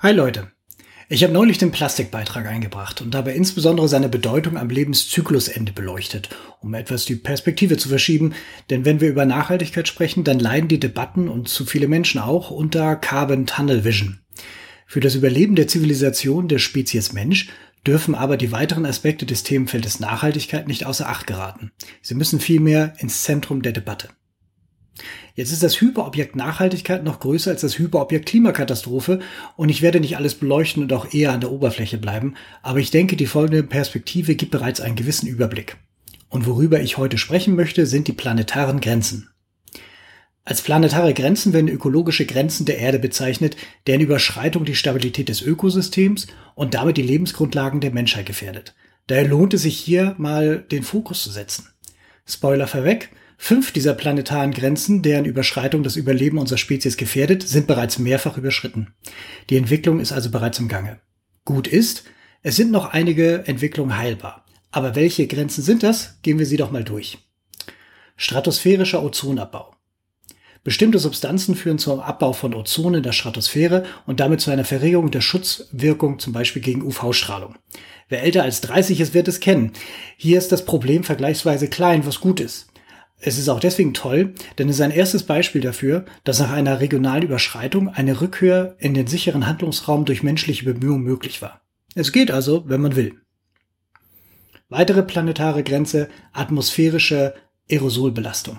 Hi Leute. Ich habe neulich den Plastikbeitrag eingebracht und dabei insbesondere seine Bedeutung am Lebenszyklusende beleuchtet, um etwas die Perspektive zu verschieben, denn wenn wir über Nachhaltigkeit sprechen, dann leiden die Debatten und zu viele Menschen auch unter Carbon Tunnel Vision. Für das Überleben der Zivilisation der Spezies Mensch dürfen aber die weiteren Aspekte des Themenfeldes Nachhaltigkeit nicht außer Acht geraten. Sie müssen vielmehr ins Zentrum der Debatte. Jetzt ist das Hyperobjekt Nachhaltigkeit noch größer als das Hyperobjekt Klimakatastrophe und ich werde nicht alles beleuchten und auch eher an der Oberfläche bleiben, aber ich denke, die folgende Perspektive gibt bereits einen gewissen Überblick. Und worüber ich heute sprechen möchte, sind die planetaren Grenzen. Als planetare Grenzen werden ökologische Grenzen der Erde bezeichnet, deren Überschreitung die Stabilität des Ökosystems und damit die Lebensgrundlagen der Menschheit gefährdet. Daher lohnt es sich hier mal den Fokus zu setzen. Spoiler vorweg, Fünf dieser planetaren Grenzen, deren Überschreitung das Überleben unserer Spezies gefährdet, sind bereits mehrfach überschritten. Die Entwicklung ist also bereits im Gange. Gut ist, es sind noch einige Entwicklungen heilbar. Aber welche Grenzen sind das? Gehen wir sie doch mal durch. Stratosphärischer Ozonabbau. Bestimmte Substanzen führen zum Abbau von Ozon in der Stratosphäre und damit zu einer Verringerung der Schutzwirkung zum Beispiel gegen UV-Strahlung. Wer älter als 30 ist, wird es kennen. Hier ist das Problem vergleichsweise klein, was gut ist. Es ist auch deswegen toll, denn es ist ein erstes Beispiel dafür, dass nach einer regionalen Überschreitung eine Rückkehr in den sicheren Handlungsraum durch menschliche Bemühungen möglich war. Es geht also, wenn man will. Weitere planetare Grenze, atmosphärische Aerosolbelastung.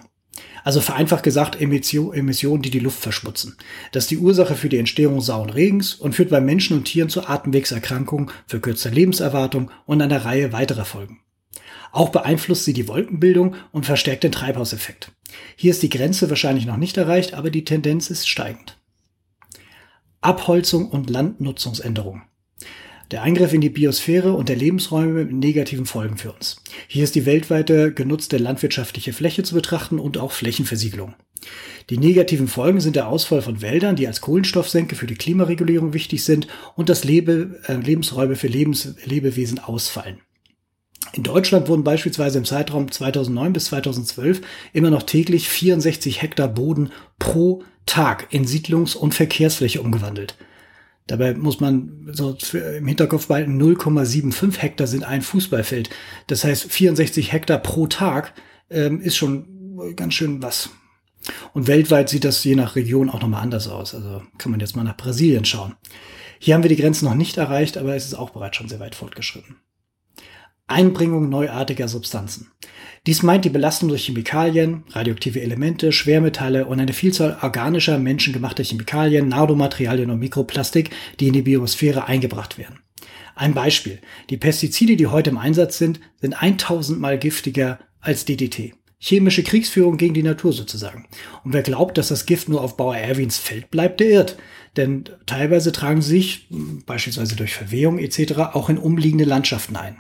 Also vereinfacht gesagt Emissionen, die die Luft verschmutzen. Das ist die Ursache für die Entstehung sauen Regens und führt bei Menschen und Tieren zu Atemwegserkrankungen, verkürzter Lebenserwartung und einer Reihe weiterer Folgen. Auch beeinflusst sie die Wolkenbildung und verstärkt den Treibhauseffekt. Hier ist die Grenze wahrscheinlich noch nicht erreicht, aber die Tendenz ist steigend. Abholzung und Landnutzungsänderung. Der Eingriff in die Biosphäre und der Lebensräume mit negativen Folgen für uns. Hier ist die weltweite genutzte landwirtschaftliche Fläche zu betrachten und auch Flächenversiegelung. Die negativen Folgen sind der Ausfall von Wäldern, die als Kohlenstoffsenke für die Klimaregulierung wichtig sind und dass Lebe, äh, Lebensräume für Lebens, Lebewesen ausfallen. In Deutschland wurden beispielsweise im Zeitraum 2009 bis 2012 immer noch täglich 64 Hektar Boden pro Tag in Siedlungs- und Verkehrsfläche umgewandelt. Dabei muss man so im Hinterkopf behalten, 0,75 Hektar sind ein Fußballfeld. Das heißt, 64 Hektar pro Tag ähm, ist schon ganz schön was. Und weltweit sieht das je nach Region auch nochmal anders aus. Also kann man jetzt mal nach Brasilien schauen. Hier haben wir die Grenzen noch nicht erreicht, aber es ist auch bereits schon sehr weit fortgeschritten. Einbringung neuartiger Substanzen. Dies meint die Belastung durch Chemikalien, radioaktive Elemente, Schwermetalle und eine Vielzahl organischer, menschengemachter Chemikalien, Nanomaterialien und Mikroplastik, die in die Biosphäre eingebracht werden. Ein Beispiel. Die Pestizide, die heute im Einsatz sind, sind 1000 mal giftiger als DDT. Chemische Kriegsführung gegen die Natur sozusagen. Und wer glaubt, dass das Gift nur auf Bauer Erwins Feld bleibt, der irrt. Denn teilweise tragen sie sich, beispielsweise durch Verwehung etc., auch in umliegende Landschaften ein.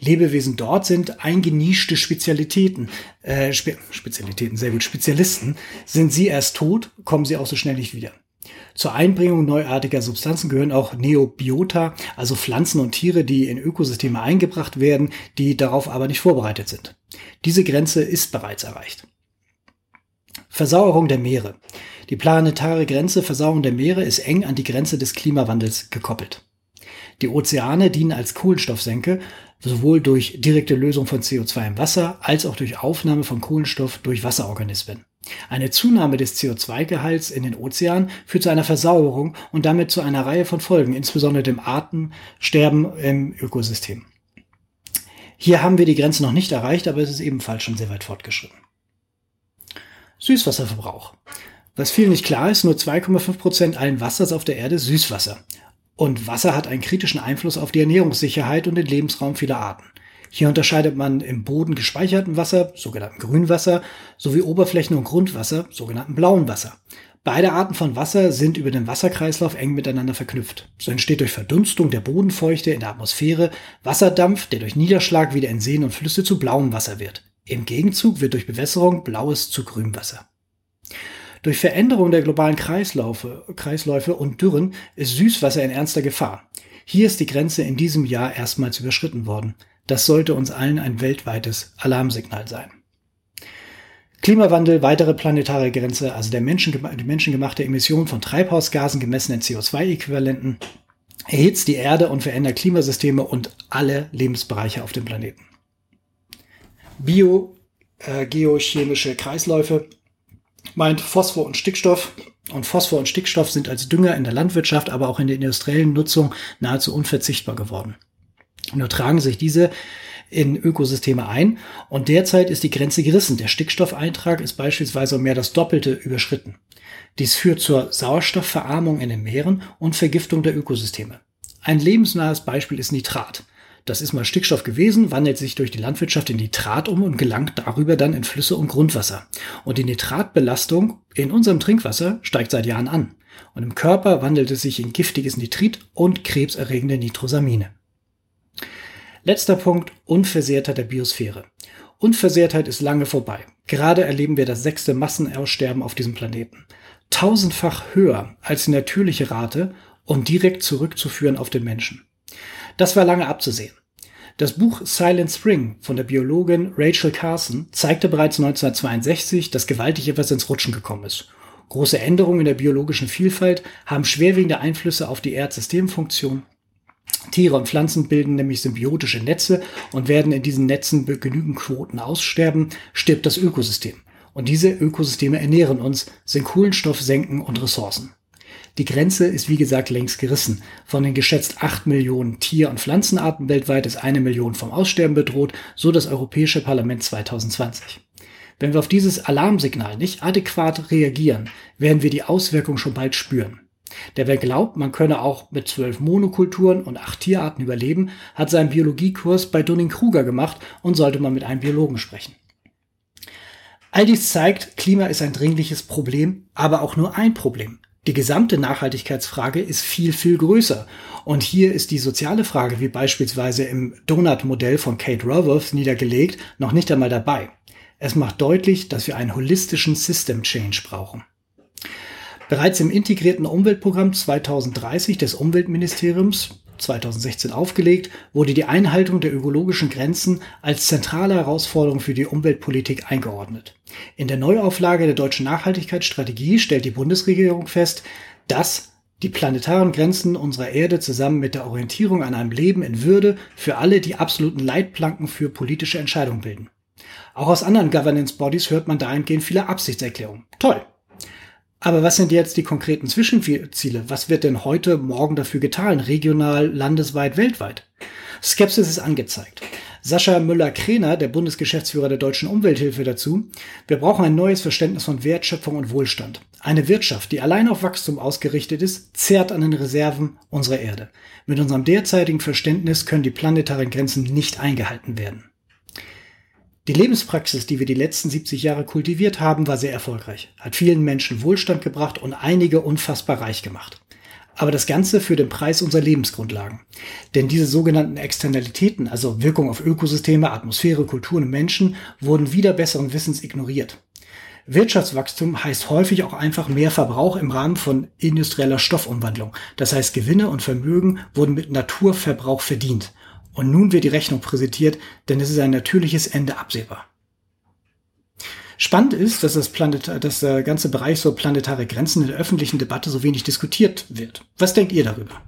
Lebewesen dort sind eingenischte Spezialitäten, äh, Spe Spezialitäten, sehr gut, Spezialisten. Sind sie erst tot, kommen sie auch so schnell nicht wieder. Zur Einbringung neuartiger Substanzen gehören auch Neobiota, also Pflanzen und Tiere, die in Ökosysteme eingebracht werden, die darauf aber nicht vorbereitet sind. Diese Grenze ist bereits erreicht. Versauerung der Meere. Die planetare Grenze Versauerung der Meere ist eng an die Grenze des Klimawandels gekoppelt. Die Ozeane dienen als Kohlenstoffsenke, sowohl durch direkte Lösung von CO2 im Wasser als auch durch Aufnahme von Kohlenstoff durch Wasserorganismen. Eine Zunahme des CO2-Gehalts in den Ozeanen führt zu einer Versauerung und damit zu einer Reihe von Folgen, insbesondere dem Artensterben im Ökosystem. Hier haben wir die Grenze noch nicht erreicht, aber es ist ebenfalls schon sehr weit fortgeschritten. Süßwasserverbrauch. Was viel nicht klar ist, nur 2,5 Prozent allen Wassers auf der Erde ist Süßwasser. Und Wasser hat einen kritischen Einfluss auf die Ernährungssicherheit und den Lebensraum vieler Arten. Hier unterscheidet man im Boden gespeicherten Wasser, sogenannten Grünwasser, sowie Oberflächen- und Grundwasser, sogenannten blauen Wasser. Beide Arten von Wasser sind über den Wasserkreislauf eng miteinander verknüpft. So entsteht durch Verdunstung der Bodenfeuchte in der Atmosphäre Wasserdampf, der durch Niederschlag wieder in Seen und Flüsse zu blauem Wasser wird. Im Gegenzug wird durch Bewässerung blaues zu grünem Wasser. Durch Veränderung der globalen Kreisläufe, Kreisläufe und Dürren ist Süßwasser in ernster Gefahr. Hier ist die Grenze in diesem Jahr erstmals überschritten worden. Das sollte uns allen ein weltweites Alarmsignal sein. Klimawandel, weitere planetare Grenze, also der menschengema die menschengemachte Emission von Treibhausgasen gemessen in CO2-Äquivalenten, erhitzt die Erde und verändert Klimasysteme und alle Lebensbereiche auf dem Planeten. Biogeochemische äh, Kreisläufe meint Phosphor und Stickstoff. Und Phosphor und Stickstoff sind als Dünger in der Landwirtschaft, aber auch in der industriellen Nutzung nahezu unverzichtbar geworden. Nur tragen sich diese in Ökosysteme ein und derzeit ist die Grenze gerissen. Der Stickstoffeintrag ist beispielsweise um mehr das Doppelte überschritten. Dies führt zur Sauerstoffverarmung in den Meeren und Vergiftung der Ökosysteme. Ein lebensnahes Beispiel ist Nitrat. Das ist mal Stickstoff gewesen, wandelt sich durch die Landwirtschaft in Nitrat um und gelangt darüber dann in Flüsse und Grundwasser. Und die Nitratbelastung in unserem Trinkwasser steigt seit Jahren an. Und im Körper wandelt es sich in giftiges Nitrit und krebserregende Nitrosamine. Letzter Punkt, Unversehrtheit der Biosphäre. Unversehrtheit ist lange vorbei. Gerade erleben wir das sechste Massenaussterben auf diesem Planeten. Tausendfach höher als die natürliche Rate und direkt zurückzuführen auf den Menschen. Das war lange abzusehen. Das Buch Silent Spring von der Biologin Rachel Carson zeigte bereits 1962, dass gewaltig etwas ins Rutschen gekommen ist. Große Änderungen in der biologischen Vielfalt haben schwerwiegende Einflüsse auf die Erdsystemfunktion. Tiere und Pflanzen bilden nämlich symbiotische Netze und werden in diesen Netzen genügend Quoten aussterben, stirbt das Ökosystem. Und diese Ökosysteme ernähren uns, sind Kohlenstoff, Senken und Ressourcen. Die Grenze ist wie gesagt längst gerissen. Von den geschätzt 8 Millionen Tier- und Pflanzenarten weltweit ist eine Million vom Aussterben bedroht, so das Europäische Parlament 2020. Wenn wir auf dieses Alarmsignal nicht adäquat reagieren, werden wir die Auswirkungen schon bald spüren. Der wer glaubt, man könne auch mit zwölf Monokulturen und acht Tierarten überleben, hat seinen Biologiekurs bei Dunning-Kruger gemacht und sollte mal mit einem Biologen sprechen. All dies zeigt, Klima ist ein dringliches Problem, aber auch nur ein Problem. Die gesamte Nachhaltigkeitsfrage ist viel, viel größer. Und hier ist die soziale Frage, wie beispielsweise im Donut-Modell von Kate Raworth niedergelegt, noch nicht einmal dabei. Es macht deutlich, dass wir einen holistischen System Change brauchen. Bereits im integrierten Umweltprogramm 2030 des Umweltministeriums 2016 aufgelegt, wurde die Einhaltung der ökologischen Grenzen als zentrale Herausforderung für die Umweltpolitik eingeordnet. In der Neuauflage der deutschen Nachhaltigkeitsstrategie stellt die Bundesregierung fest, dass die planetaren Grenzen unserer Erde zusammen mit der Orientierung an einem Leben in Würde für alle die absoluten Leitplanken für politische Entscheidungen bilden. Auch aus anderen Governance Bodies hört man dahingehend viele Absichtserklärungen. Toll. Aber was sind jetzt die konkreten Zwischenziele? Was wird denn heute, morgen dafür getan? Regional, landesweit, weltweit? Skepsis ist angezeigt. Sascha Müller-Krener, der Bundesgeschäftsführer der Deutschen Umwelthilfe dazu. Wir brauchen ein neues Verständnis von Wertschöpfung und Wohlstand. Eine Wirtschaft, die allein auf Wachstum ausgerichtet ist, zehrt an den Reserven unserer Erde. Mit unserem derzeitigen Verständnis können die planetaren Grenzen nicht eingehalten werden. Die Lebenspraxis, die wir die letzten 70 Jahre kultiviert haben, war sehr erfolgreich, hat vielen Menschen Wohlstand gebracht und einige unfassbar reich gemacht. Aber das Ganze für den Preis unserer Lebensgrundlagen. Denn diese sogenannten Externalitäten, also Wirkung auf Ökosysteme, Atmosphäre, Kulturen und Menschen, wurden wieder besseren Wissens ignoriert. Wirtschaftswachstum heißt häufig auch einfach mehr Verbrauch im Rahmen von industrieller Stoffumwandlung. Das heißt, Gewinne und Vermögen wurden mit Naturverbrauch verdient. Und nun wird die Rechnung präsentiert, denn es ist ein natürliches Ende absehbar. Spannend ist, dass das, dass der ganze Bereich so planetare Grenzen in der öffentlichen Debatte so wenig diskutiert wird. Was denkt ihr darüber?